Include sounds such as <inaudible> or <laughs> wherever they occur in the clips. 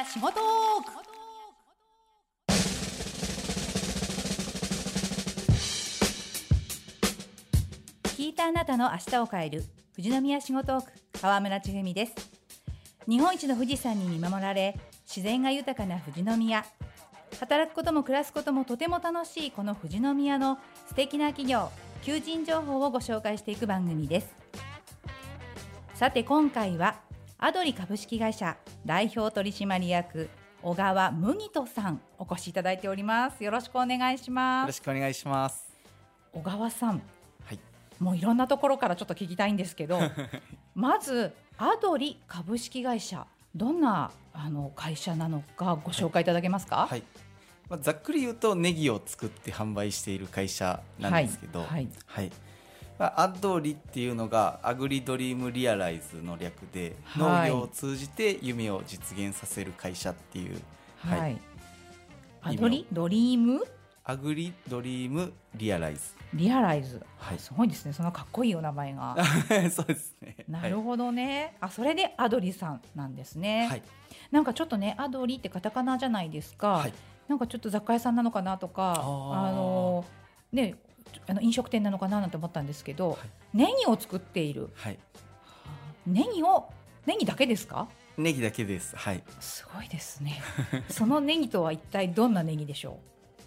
富士宮仕事トーク聞いたあなたの明日を変える富士宮仕事トーク川村千文です。日本一の富士山に見守られ自然が豊かな富士宮。働くことも暮らすこともとても楽しいこの富士宮の素敵な企業求人情報をご紹介していく番組です。さて今回はアドリ株式会社代表取締役小川麦人さんお越しいただいております。よろしくお願いしよろますしくお願いします。小川さんはい。もういろんなところからちょっと聞きたいんですけど <laughs> まずアドリ株式会社どんなあの会社なのかご紹介いただけますか、はい。まあ、ざっくり言うとネギを作って販売している会社なんですけど、はい。はい。まあ、アドリっていうのが Agri Dream Realize の略で、はい。農業を通じて夢を実現させる会社っていう、はい、はい。 Agri Dream？ Agri Dream Realize。 Realize、はい。すごいですね。そのかっこいいお名前が。<laughs> そうですね。なるほどね、あそれでアドリさんなんですね、はい。なんかちょっとねアドリってカタカナじゃないですか、はい。なんかちょっと雑貨屋さんなのかなとかあのねあの飲食店なのかななんて思ったんですけど、はい。ネギを作っている。はい。ネギをネギだけですか？ネギだけです。はい。すごいですね。<laughs> そのネギとは一体どんなネギでしょ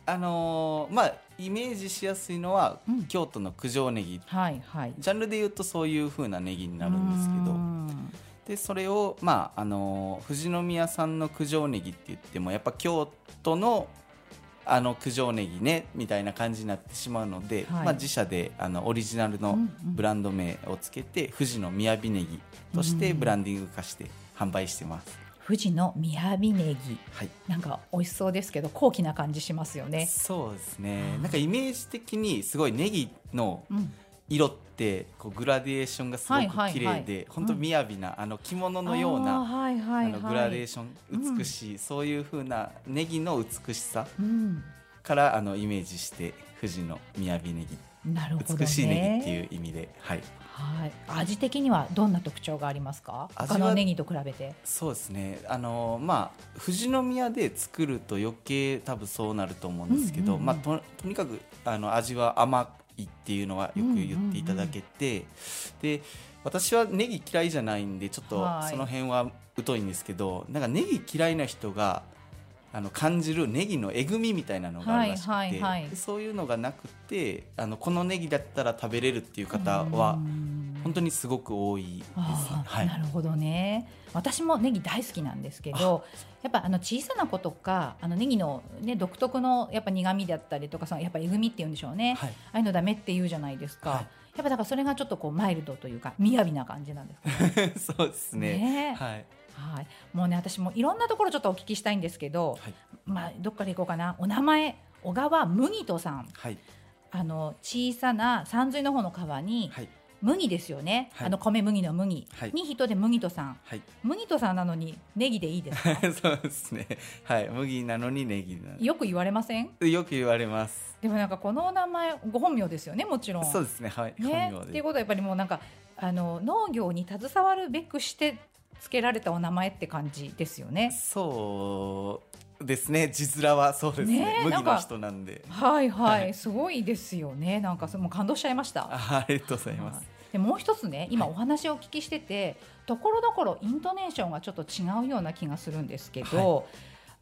あのーまあイメージしやすいのは、うん。京都の九条ネギ。うはいはい。ジャンルで言うとそういう風なネギになるんですけど。でそれをまああの富士宮産の九条ネギって言ってもやっぱ京都のあの九条ネギねみたいな感じになってしまうので、はい。まあ、自社であのオリジナルのうんうん。ブランド名をつけて、富士の雅ネギとしてブランディング化して販売してます。富士の雅ネギ。はい。なんか美味しそうですけど高貴な感じしますよね。そうですね。なんかイメージ的にすごいネギのうん、色ってこうグラデーションがすごく綺麗はいで本当雅なあの着物のようなあのグラデーショうんン美しい、そういう風なネギの美しさうん、からあのイメージして富士の雅ネギ。なるほどね。美しいネギっていう意味ではい。はい、味的にはどんな特徴がありますか？他のネギと比べて。そうですね。あのまあ富士宮で作ると余計多分そうなると思うんですけど、うんうんうん。まあととにかくあの味は甘いっていうのはよく言っていただけて、で私はネギ嫌いじゃないんでちょっとはい。その辺は疎いんですけどなんかネギ嫌いな人があの感じるネギのえぐみみたいなのがあるらしくて、そういうのがなくてあのこのネギだったら食べれるっていう方はうん本当にすごく多いです、はい。なるほどね。私もネギ大好きなんですけどやっぱあの小さな子とかあのネギの、ね、独特のやっぱ苦味だったりとかそのやっぱえぐみっていうんでしょうね、はい。ああいうのダメって言うじゃないですか、はい。やっぱだからそれがちょっとこうマイルドというか雅な感じなんですかね。<laughs> そうですね。ね。はい。はい、もうね私もいろんなところちょっとお聞きしたいんですけど、はい。まあ、どっから行こうかな。お名前小川麦人さん。はい。あの小さな山水の方の川にはい麦ですよね、はい。あの米麦の麦、はい。に人で麦人さん。はい。麦人さんなのにネギでいいですか？<laughs> そうですね。はい。麦なのにネギよく言われません？よく言われます。でもなんかこのお名前ご本名ですよね？もちろん。そうですね。はい、ね？本名で。っていうことはやっぱりもうなんかあの農業に携わるべくして付けられたお名前って感じですよね。そうですね。字面はそうですね。ね？麦の人なんで。はいはい、はい。すごいですよね。なんかそもう感動しちゃいました。あありがとうございます。はいでもう一つね、今はい。お話をお聞きしてて、ところどころイントネーションがちょっと違うような気がするんですけど、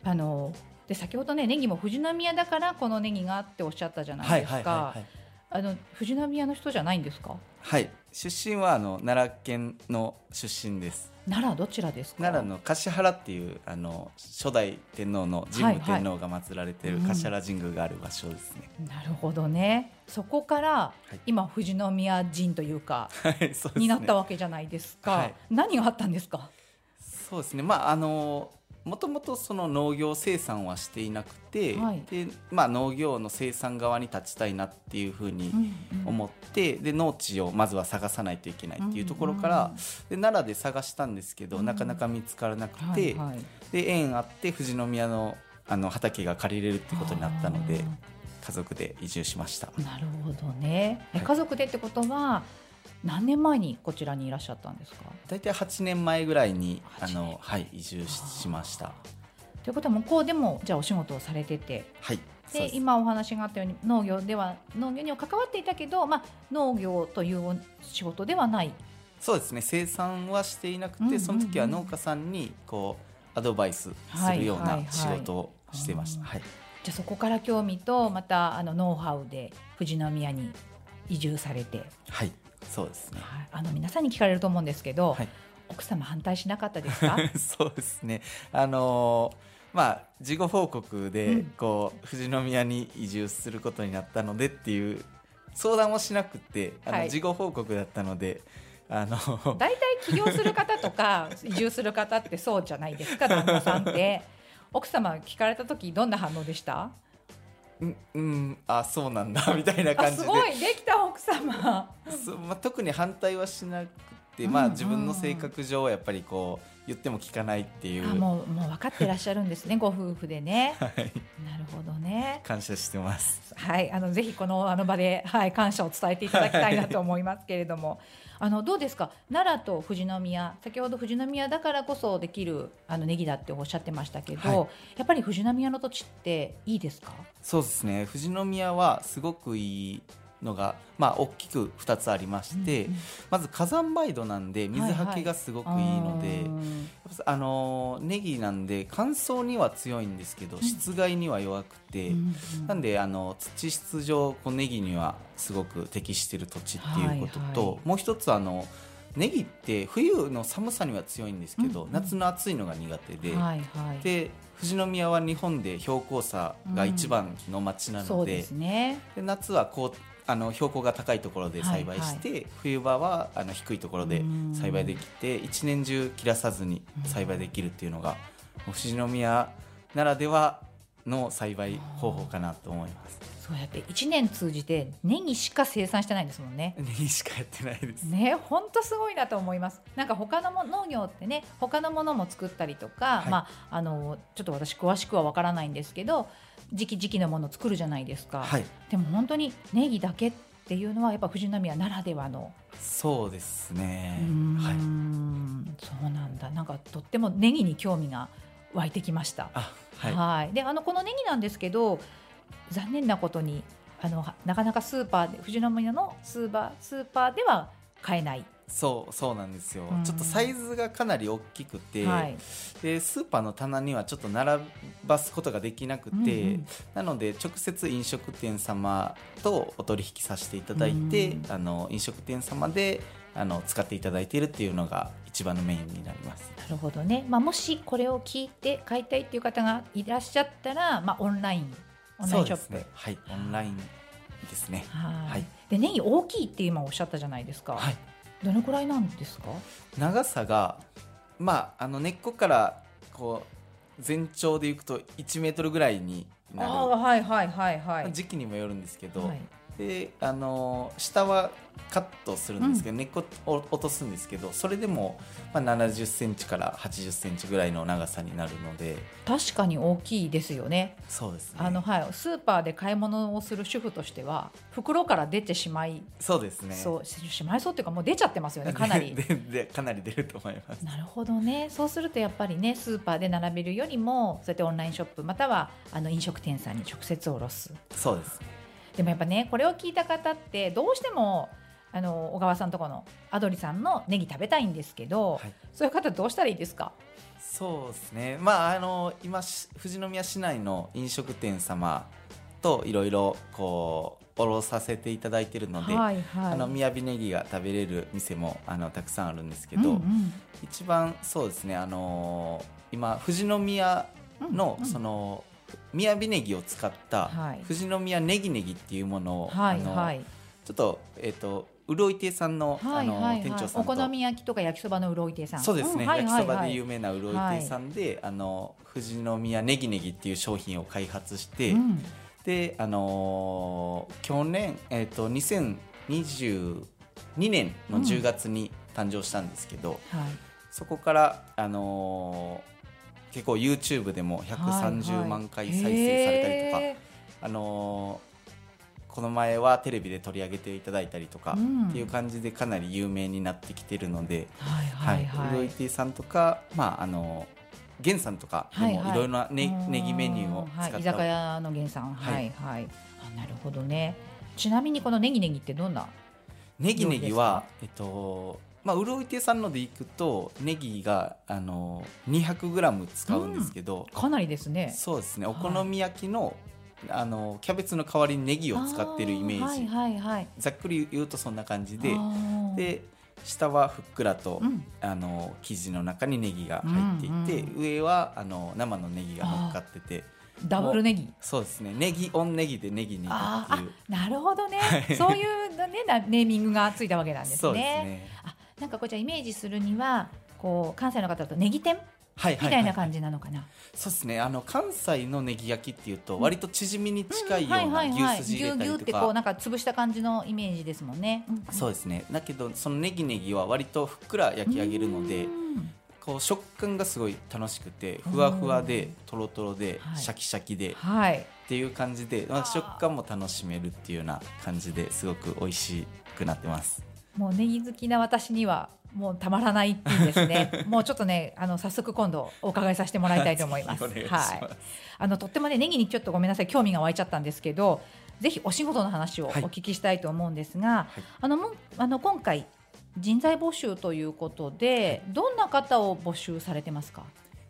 あので先ほどねネギも富士宮だからこのネギがっておっしゃったじゃないはいですはいはかい。あの富士宮の人じゃないんですか？はい。出身はあの奈良県の出身です奈良どちらですか？奈良の橿原っていうあの初代天皇の神武天皇が祀られているはいはい橿原神宮がある場所ですね、なるほどね。そこからい今富士宮人というかはいになったわけじゃないですか。はい何があったんですか？そうですねまああのもともとその農業生産はしていなくて、はい。でまあ、農業の生産側に立ちたいなっていうふうに思って、で農地をまずは探さないといけないっていうところから、うんで奈良で探したんですけど、うん。なかなか見つからなくて、はいはい。で縁あって富士宮のあの畑が借りれるってことになったので家族で移住しました。なるほどね、家族でってことは何年前にこちらにいらっしゃったんですか？大体8年前ぐらいにあ8年の、はい、移住ししました。ということは向こうでもじゃあお仕事をされてて。はいで今お話があったように農業では農業には関わっていたけど、まあ、農業という仕事ではない。そうですね。生産はしていなくて、うんうんうん。その時は農家さんにこうアドバイスするようはいはいはない仕事をしてました、はい。じゃあそこから興味とまたあのノウハウで富士宮に移住されて、はい、そうですね。はい。あの皆さんに聞かれると思うんですけど、はい。奥様反対しなかったですか？<laughs> そうですね。あのーまあ事後報告で、うん。こう富士宮に移住することになったのでっていう相談をしなくてあの、はい。事後報告だったのであの大体起業する方とか <laughs> 移住する方ってそうじゃないですか旦那さんって。奥様聞かれた時どんな反応でした？うん、うん、あそうなんだみたいなあ感じで。すごいできた奥様。そうまあ、特に反対はしなくて、うんまあ、自分の性格上やっぱりこう言っても聞かないっていうあもうもう分かってらっしゃるんですね <laughs> ご夫婦でね。はい、なるほどね。感謝してます。はい、あのぜひこのあの場で、はい、感謝を伝えていただきたいなと思いますけれども、<laughs> あのどうですか？奈良と富士宮。先ほど富士宮だからこそできるあのネギだっておっしゃってましたけど、はい。やっぱり富士宮の土地っていいですか？そうですね。富士宮はすごくいいのが、まあ、大きく2つありまして、うんうん。まず火山灰土なんで水はけがすごくいいので、うんあのーネギなんで乾燥には強いんですけど、湿害には弱くて、うんなんであの土質上こうネギにはすごく適している土地っていうことと、はいはい。もう一つあのネギって冬の寒さには強いんですけど、うんうん。夏の暑いのが苦手で、はいはい。で富士宮は日本で標高差が一番の町なので,、そうですね。で夏はこうあの標高が高いところで栽培して、冬場はあの低いところで栽培できて一年中切らさずに栽培できるっていうのが、富士宮ならではの栽培方法かなと思います。そうやって一年通じてネギしか生産してないんですもんねネギしかやってないです。ね、本当すごいなと思います。なんか他のも農業ってね、他のものも作ったりとか、はいまああのちょっと私詳しくはわからないんですけど、時期時期のものを作るじゃないですか。はい、でも本当にネギだけっていうのはやっぱ富士宮ならではの、そうですねうー。んはい。そうなんだ。なんかとってもネギに興味が湧いてきました。あ、はい。はい、であのこのネギなんですけど残念なことにあのはなかなかスーパーで富士宮のスーパースーパーでは買えない。そうそうなんですよ、うん。ちょっとサイズがかなり大きくて、はい。でスーパーの棚にはちょっと並ばすことができなくて、うんうん。なので直接飲食店様とお取引させていただいて、うん。あの飲食店様であの使っていただいているっていうのが一番のメインになります。なるほどね、まあ、もしこれを聞いて買いたいっていう方がいらっしゃったら、まあ、オンラインオンラインショップ、ね。はい、オンラインですね。はい。はい。でネギ大きいって今おっしゃったじゃないですか、はい。どのくらいなんですか？長さがまああの根っこからこう全長でいくと1メートルぐらいになるああはいはいはいはい、時期にもよるんですけど、はいであの下はカットするんですけど、根っこを落とすんですけどそれでも、まあ、70センチから80センチぐらいの長さになるので。確かに大きいですよね。そうですね。あの、はい、スーパーで買い物をする主婦としては袋から出てしまいそうですね。そうししまいそうっていうかもう出ちゃってますよねかなり。<laughs> ででかなり出ると思います。なるほどね。そうするとやっぱりねスーパーで並べるよりもそうやってオンラインショップまたはあの飲食店さんに直接卸す。そうですでもやっぱねこれを聞いた方ってどうしてもあの小川さんとこのアドリさんのネギ食べたいんですけど、はい。そういう方どうしたらいいですか？そうですね。まああの今し富士宮市内の飲食店様といろいろこう卸させていただいてるので、はいはい。あの雅ネギが食べれる店もあのたくさんあるんですけど、うんうん。一番そうですねあのー今富士宮のその雅ネギを使ったはい。富士宮ネギネギっていうものを、はいあのはい。ちょっとえっ、と潤い亭さんの,、あのはい。店長さんと。お好み焼きとか焼きそばの潤い亭さん。そうですね、焼きそばはいで有名な潤い亭さんで、あの富士宮ネギネギっていう商品を開発して、うん。であのー去年えっ、と2022年の10月に誕生したんですけど、はい。そこから、あのー結構 YouTube でも130万回再生されたりとか、へあのーこの前はテレビで取り上げていただいたりとか、うん。っていう感じでかなり有名になってきてるので、はいはいはい、うどいティさんとか、まあ、あの源さんとかではいはい。もいろいろなね、ネギメニューを使った、はい、居酒屋の源さん。ははいいはい。あなるほどね。ちなみにこのネギネギってどんなネギネギは、えっとまあ、うろい亭さんのでいくとネギがあの 200g 使うんですけど、かなりですね。そうですね。おはい。好み焼きの,、あのキャベツの代わりにネギを使ってるイメージ、あはいはいはい。ざっくり言うとそんな感じでで下はふっくらと、うん。あの生地の中にネギが入っていて、うん上はあの生のネギが乗っかっててダブルネギ。そうですね。ネギオンネギでネギネギっていうなるほどね、はいそういうねなネーミングがついたわけなんですね。そうですね。あなんかこちらイメージするにはこう関西の方だとネギ天？はいみたいな感じなのかな、そうですね。あの関西のネギ焼きっていうと割とチヂミに近いよはいうはないはい牛筋入れたぎゅうぎゅうってりとかこうなんか潰した感じのイメージですもんね、そうですね。だけどそのネギネギは割とふっくら焼き上げるのでうん。こう食感がすごい楽しくてふわふわでとろとろではい。シャキシャキでっはい。ていう感じで、まあ、食感も楽しめるっていうような感じですごく美味しくなってますもうネギ好きな私にはもうたまらないっていうんですね。<laughs> もうちょっとねあの早速今度お伺いさせてもらいたいと思います。い。しますはい。あのとってもねネギにちょっとごめんなさい興味が湧いちゃったんですけどぜひお仕事の話をおはい。聞きしたいと思うんですが、はい。あのもうあの今回人材募集ということでどんな方を募集されてますか？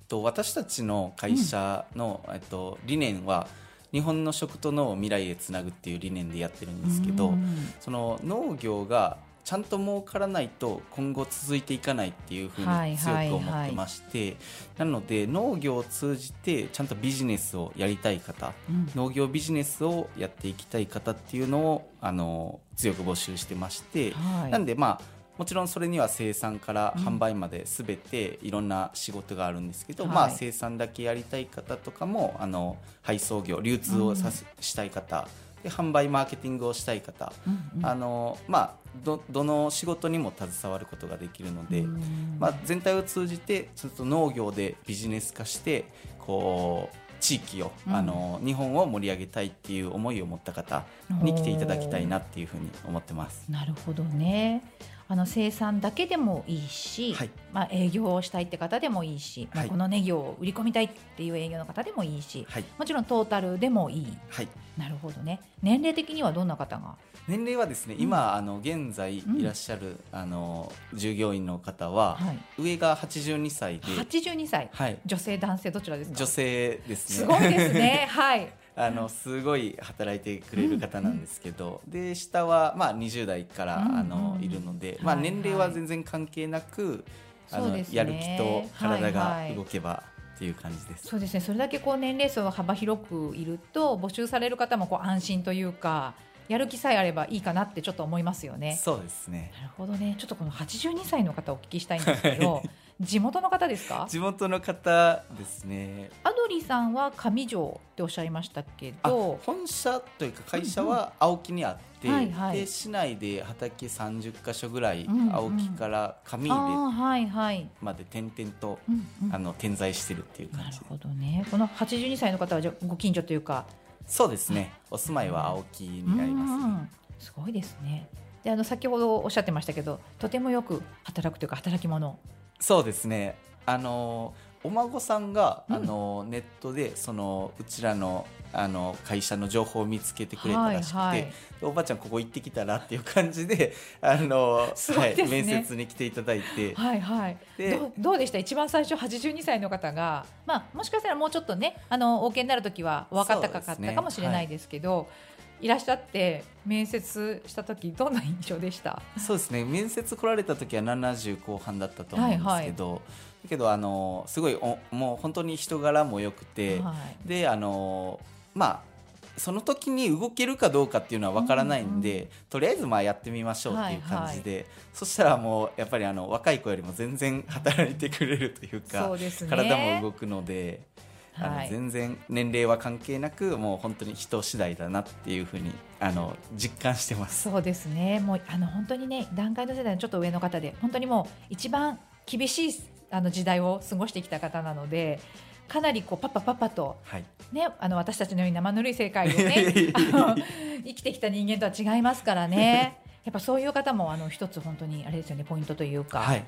と私たちの会社の、えっと、理念は日本の食と脳を未来へつなぐっていう理念でやってるんですけど、うん。その農業がちゃんと儲からないと今後続いていかないっていうふうはいに強はい。く思ってまして、なので農業を通じてちゃんとビジネスをやりたい方うん。農業ビジネスをやっていきたい方っていうのをあの強く募集してまして、はい。なんでまあもちろんそれには生産からうん。販売まで全ていろんな仕事があるんですけど、はい。まあ、生産だけやりたい方とかもあの配送業流通をさせ、したい方で販売マーケティングをしたい方、うんうんあのまあ、どどの仕事にも携わることができるので、うんまあ、全体を通じてちょっと農業でビジネス化してこう地域を、うんあの日本を盛り上げたいっていう思いを持った方に来ていただきたいなっていうふうに思ってます。なるほどね。あの生産だけでもいいし、はいまあ営業をしたいって方でもいいし、まあはいこのネギを売り込みたいっていう営業の方でもいいし、はい、もちろんトータルでもいい。はいなるほどね。年齢的にはどんな方が？年齢はですね、今あの現在いらっしゃる、あの従業員の方は、はい。上が82歳で、八十二歳。はい、女性男性どちらですか？女性ですね。すごいですね。はい。あのすごい働いてくれる方なんですけど、で下はまあ20代から、うんあのうん。いるので、まあ年齢は全然関係なく、あのやる気と体はいがはい。動けばっていう感じです。そうですね。それだけこう年齢層が幅広くいると募集される方もこう安心というか、やる気さえあればいいかなってちょっと思いますよね。そうですね。なるほどね。ちょっとこの82歳の方をお聞きしたいんですけど、<laughs> 地元の方ですか？地元の方ですね。アドリさんは上条っておっしゃいましたけあど、本社というか会社は青木にあって、はいはいで市内で畑30箇所ぐらい、うんうん青木から上あ出ーはいはい。まで点々と、うんうんあの点在してるっていう感じでなるほどね。この82歳の方はじゃあご近所というか、そうですね。お住まいは青木になります、ね。うんうんすごいですね。であの先ほどおっしゃってましたけど、とてもよく働くというか働き者。そうですね。あのお孫さんが、うん。あのネットでそのうちらのあの会社の情報を見つけてくれたらしくて、はいはい。でおばあちゃんここ行ってきたらっていう感じで <laughs> あのね。はい、面接に来ていただいて、はいはい。でどうどうでした？一番最初82歳の方が、まあ、もしかしたらもうちょっとねあのお受けになる時はお若かったかそうですね。かもしれないですけど、い、らっしゃって面接した時どんな印象でした？そうですね。面接来られた時は70後半だったと思うんですけど、だけどあのすごいおもう本当に人柄も良くて、はい。であのまあその時に動けるかどうかっていうのは分からないんで、とりあえずまあやってみましょうっていう感じで、そしたらもうやっぱりあの若い子よりも全然働いてくれるというかそうね。体も動くので、あのはい。全然年齢は関係なくもう本当に人次第だなっていうふうにあの実感してます。そうですね。もうあの本当にね段階の世代のちょっと上の方で本当にもう一番厳しいあの時代を過ごしてきた方なのでかなりこうパッパパッパとはい、ね、あの私たちのように生ぬるい世界をね生生きてきた人間とは違いますからね。<laughs> やっぱそういう方もあの一つ本当にあれですよねポイントというか、はい、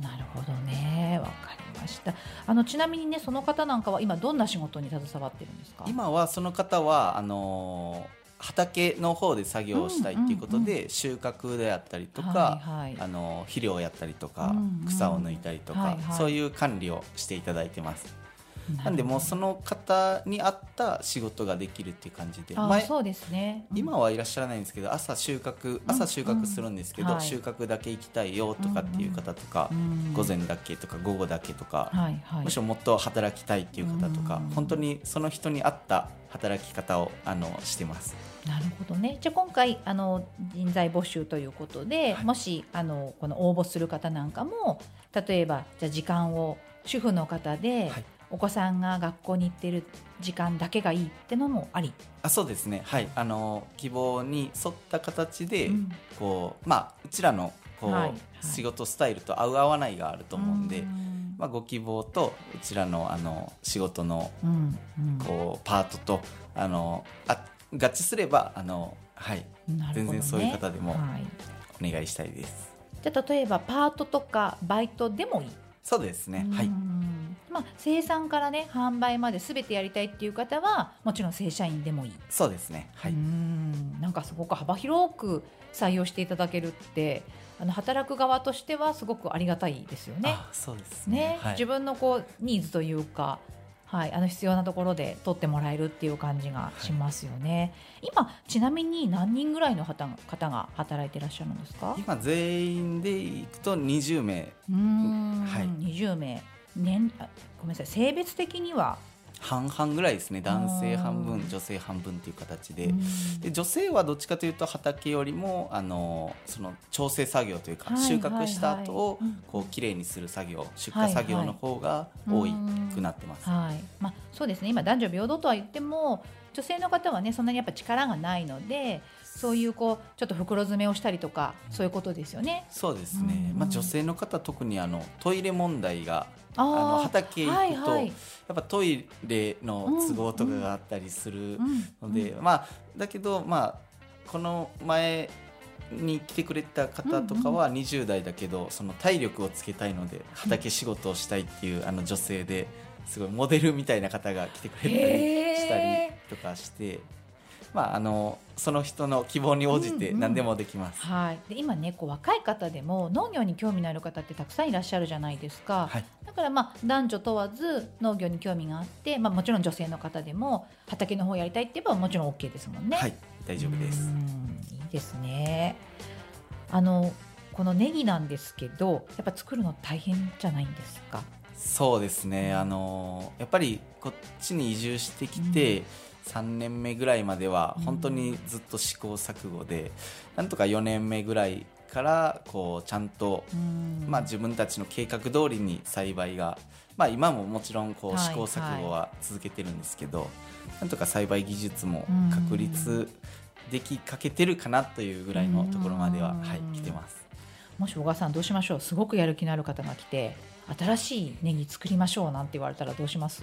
なるほどね。わかりました。あのちなみにねその方なんかは今どんな仕事に携わってるんですか？今はその方はあのー畑の方で作業をしたいっていうことで、うん収穫であったりとか、はいはい。あの肥料をやったりとか、うんうん。草を抜いたりとか、はいはい。そういう管理をしていただいてますななんでもうその方に合った仕事ができるっていう感じで。あ前そうですね、うん。今はいらっしゃらないんですけど朝収穫朝収穫するんですけど、うん。はい。収穫だけ行きたいよとかっていう方とか、うん。午前だけとか午後だけとか、はいはい。むしろもっと働きたいっていう方とか、うん。本当にその人に合った働き方をあのしてます。なるほどね。じゃあ今回あの人材募集ということで、はい。もしあのこの応募する方なんかも例えばじゃあ時間を主婦の方で、はいお子さんが学校に行ってる時間だけがいいってのもあり。あそうですね、はい、あの希望に沿った形で、うん。こうまあ、うちらのこう、はいはい。仕事スタイルと合う合わないがあると思うんで、ん。まあ、ご希望とうちらのあの仕事のうんうん。こうパートとあのあ合致すればあの、はい、全然そういう方でもはい、お願いしたいです。じゃあ例えばパートとかバイトでもいい。そうですね、はい、うんまあ、生産からね販売まで全てやりたいっていう方はもちろん正社員でもいい。そうですね、はうい、ん。なんかすごく幅広く採用していただけるってあの働く側としてはすごくありがたいですよね。あそうですね。ね、はい、自分のこうニーズというか、はい、あの必要なところで取ってもらえるっていう感じがしますよね。今ちなみに何人ぐらいの方が方が働いていらっしゃるんですか？今全員でいくと20名。うーん、はい。20名。年あごめんなさい性別的には、半々ぐらいですね。男性半あ分ー女性半分っていう形で,、うん。で女性はどっちかというと畑よりもあのその調整作業というか、はい収穫した後をこう綺麗にする作業出はいはい荷作業の方が多くなってます。はい。まあ、そうですね。今男女平等とは言っても女性の方はねそんなにやっぱ力がないのでそういうこうちょっと袋詰めをしたりとかそういうことですよね。そうですね、うん。まあ、女性の方特にあのトイレ問題がああのー畑行くと、はいはい。やっぱトイレの都合とかがあったりするうん。ので、まあだけどまあこの前に来てくれた方とかは20代だけど、その体力をつけたいので畑仕事をしたいっていうあの女性ですごいモデルみたいな方が来てくれたりしたりへとかして、まああのその人の希望に応じてうんうん何でもできます。はい、で今ねこう若い方でも農業に興味のある方ってたくさんいらっしゃるじゃないですか、はいだからまあ男女問わず農業に興味があって、まあ、もちろん女性の方でも畑の方やりたいって言えばもちろん OK ですもんね。はい、大丈夫です。うんいいですね。あのこのネギなんですけど、やっぱ作るの大変じゃないんですか？そうですね、あのやっぱりこっちに移住してきて、3年目ぐらいまではうん。本当にずっと試行錯誤で、なんとか4年目ぐらいからこうちゃんと、うん。まあ、自分たちの計画通りに栽培が、まあ、今ももちろんこうはい試行錯誤は続けてるんですけど、なんとか栽培技術もうん。確立できかけてるかなというぐらいのところまでは、うんはい、来てます。もし小川さんどうしましょう？すごくやる気のある方が来て、新しいネギ作りましょうなんて言われたらどうします？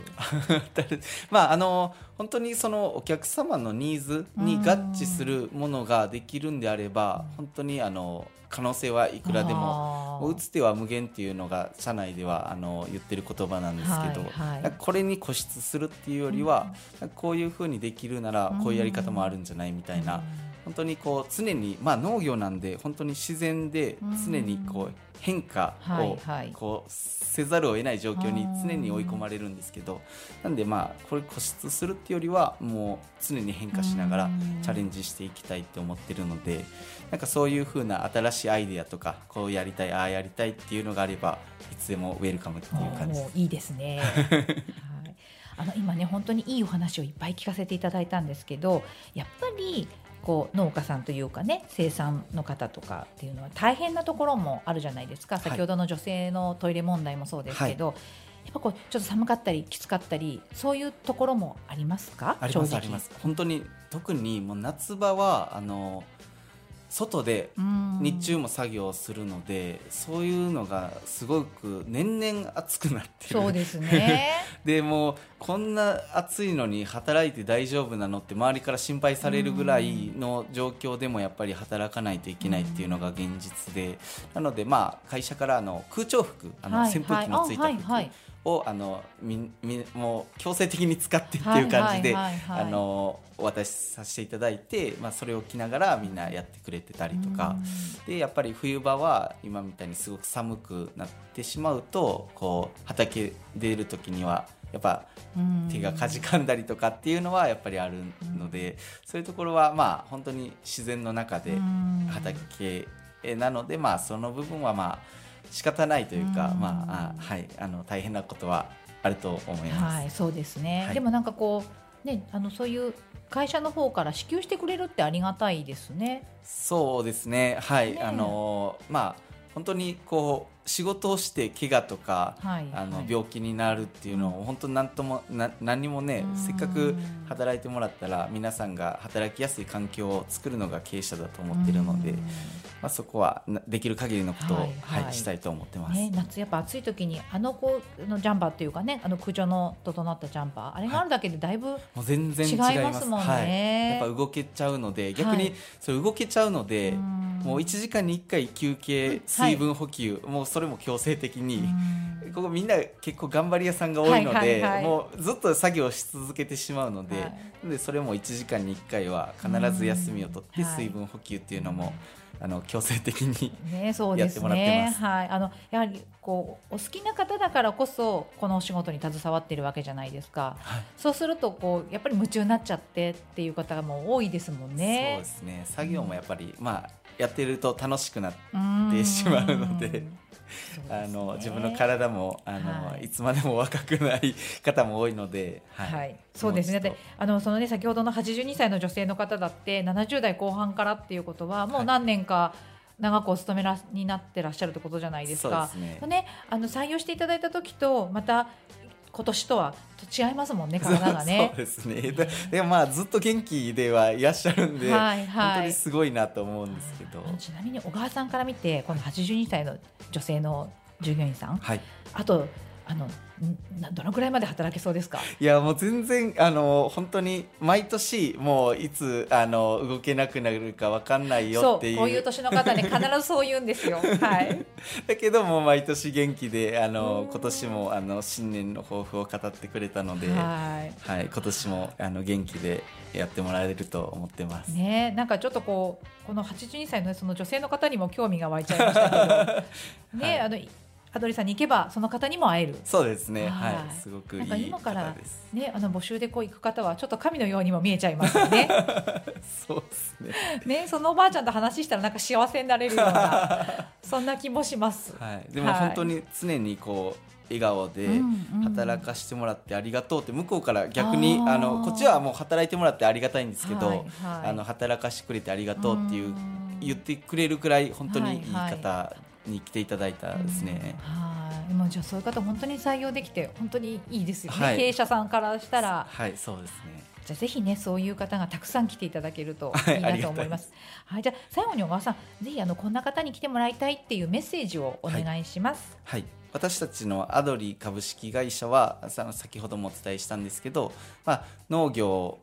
<laughs> まああの本当にそのお客様のニーズに合致するものができるんであれば本当にあの可能性はいくらでもも打つ手は無限っていうのが社内ではあの言ってる言葉なんですけど、はいはい。これに固執するっていうよりは、なんかこういうふうにできるならこういうやり方もあるんじゃないみたいな、本当にこう常に、まあ、農業なんで本当に自然で常にこう変化はいをはいこうせざるを得ない状況に常に追い込まれるんですけどなんでまあこれ固執するっていうよりはもう常に変化しながらチャレンジしていきたいって思ってるのでなんかそういうふうな新しいアイデアとかこうやりたいああやりたいっていうのがあればいつでもウェルカムっていう感じです。いいですね。<laughs> はいあの今ね本当にいいお話をいっぱい聞かせていただいたんですけどやっぱりこう農家さんというかね生産の方とかっていうのは大変なところもあるじゃないですか。はい。先ほどの女性のトイレ問題もそうですけど、やっぱこうちょっと寒かったりきつかったりそういうところもありますか？ありますあります。本当に特にもう夏場はあの外でうん。日中も作業をするので、そういうのがすごく年々暑くなってる。そうですね。<laughs> でもうこんな暑いのに働いて大丈夫なのって周りから心配されるぐらいの状況でもやっぱり働かないといけないっていうのが現実で。なのでまあ会社からあの空調服あのはい扇風機のついたはいあはいはい。服をあのみみもう強制的に使ってっていう感じでお渡しさせていただいて、まあ、それを着ながらみんなやってくれてたりとか。でやっぱり冬場は今みたいにすごく寒くなってしまうとこう畑出る時にはやっぱうん。手がかじかんだりとかっていうのはやっぱりあるのでそういうところはまあ本当に自然の中でうん。畑なのでまあその部分はまあ仕方ないというかうんまああはいあの大変なことはあると思います。はい、そうですね。はいでもなんかこうね、あのそういう会社の方から支給してくれるってありがたいですね。そうですねはい、ねえあのまあ本当にこう仕事をして怪我とか、はいあのはい病気になるっていうのを本当なんともな何にもねうん。せっかく働いてもらったら皆さんが働きやすい環境を作るのが経営者だと思ってるので、うん。まあ、そこはなできる限りのことを、ははい。いはいしたいと思ってます。ね、夏やっぱ暑い時にあの子のジャンパーっていうかね、あの空調の整ったジャンパー、あれがあるだけでだいぶ、もう全然違いますもんね。はい、やっぱ動けちゃうので逆にはいそれ動けちゃうので、うん。もう1時間に1回休憩水分補給、もうそれも強制的に、うん。ここみんな結構頑張り屋さんが多いので、はいはいはい。もうずっと作業し続けてしまうので,、はい。でそれも1時間に1回は必ず休みを取ってうん。はい水分補給っていうのも、あの強制的にね、そうですやってもらってねま。す。はい、あのやはりこうお好きな方だからこそこのお仕事に携わっているわけじゃないですか。はい。そうするとこうやっぱり夢中になっちゃってっていう方がもう多いですもんね。そうですね。作業もやっぱり、まあ、やってると楽しくなってしまうのであの自分の体もあの、はい。い、つまでも若くない方も多いので、はい、そうですね。であのそのね先ほどの82歳の女性の方だって70代後半からっていうことはもう何年か長くお勤めらになってらっしゃるってことじゃない。ですか。そうですねね、あの採用していただいた時とまた今年とは違いますもんね体がね。<laughs> そう。ですね。ででもまあずっと元気ではいらっしゃるんで、はいはい。本当にすごいなと思うんですけど。ちなみに小川さんから見てこの82歳の女性の従業員さん。はい。あとあのどのくらいまで働けそうですか？いやもう全然あの本当に毎年もういつあの動けなくなるかわかんないよそっていう。うこういう年の方ね必ずそう言うんですよ。<laughs> はい。だけども毎年元気であのうん。今年もあの新年の抱負を語ってくれたので、ははいい、今年もあの元気でやってもらえると思ってます。ね、なんかちょっとこうこの82歳のその女性の方にも興味が湧いちゃいましたけど、<laughs> ね、はい。あのアドリさんに行けばその方にも会える。そうですね、ははいい、すごくいなんかい今から方です。ね、あの募集でこう行く方はちょっと神のようにも見えちゃいますよね。<laughs> そうですね。ね、そのおばあちゃんと話したらなんか幸せになれるような <laughs> そんな気もします。はい、でもはい本当に常にこう笑顔で働かしてもらってありがとうって向こうから逆にあのこっちはもう働いてもらってありがたいんですけど、はいはいあの働かしてくれてありがとうっていううん言ってくれるくらい本当にいい方に来ていただいたですね。はい、もうじゃあそういう方本当に採用できて本当にいいですよね。はい経営者さんからしたら。はい、そうですね。じゃあぜひねそういう方がたくさん来ていただけるとはいいいなと思います。はい、じゃあ最後に小川さんぜひあのこんな方に来てもらいたいっていうメッセージをお願いします。はい、私たちのアドリ株式会社はさ先ほどもお伝えしたんですけど、まあ、農業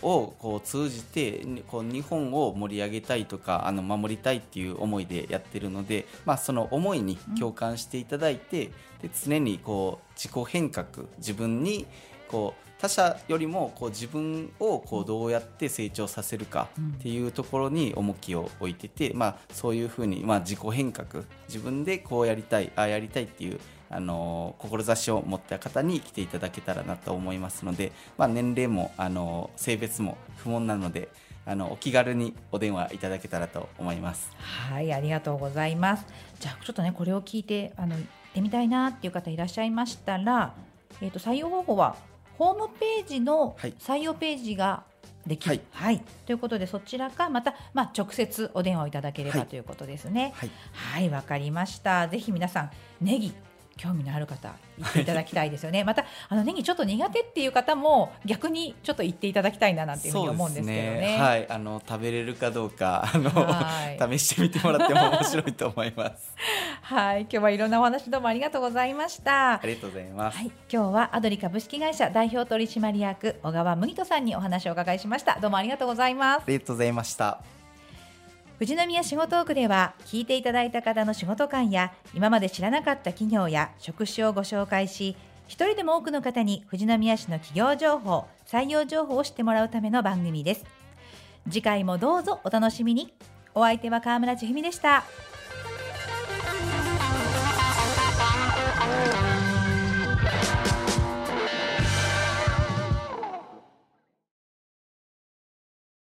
をこう通じてこう日本を盛り上げたいとかあの守りたいっていう思いでやってるので、まあ、その思いに共感していただいて、で常にこう自己変革自分にこう他者よりもこう自分をこうどうやって成長させるかっていうところに重きを置いてて、まあ、そういうふうに、まあ、自己変革自分でこうやりたいああやりたいっていう、あのー志を持った方に来ていただけたらなと思いますので、まあ、年齢も、あのー性別も不問なのであのお気軽にお電話いただけたらと思います。はいありがとうございます。じゃあちょっとねこれを聞いてあの行ってみたいなっていう方いらっしゃいましたら、えっ、と採用方法はホームページのはい採用ページができる、はいということでそちらかまたまあ直接お電話をいただければ、はいということですね。はい、はいわかりました。ぜひ皆さんネギ興味のある方行っていただきたいですよね。<laughs> またあのネギちょっと苦手っていう方も逆にちょっと行っていただきたいななんていうふうに思うんですけどね。ねはい、あの食べれるかどうかあの試してみてもらっても面白いと思います。<laughs> はい、今日はいろんなお話どうもありがとうございました。ありがとうございます。はい、今日はアドリ株式会社代表取締役小川麦人さんにお話をお伺いしました。どうもありがとうございます。ありがとうございました。富士宮仕事トークでは聞いていただいた方の仕事観や今まで知らなかった企業や職種をご紹介し一人でも多くの方に富士宮市の企業情報採用情報を知ってもらうための番組です次回もどうぞお楽しみにお相手は川村千文でした。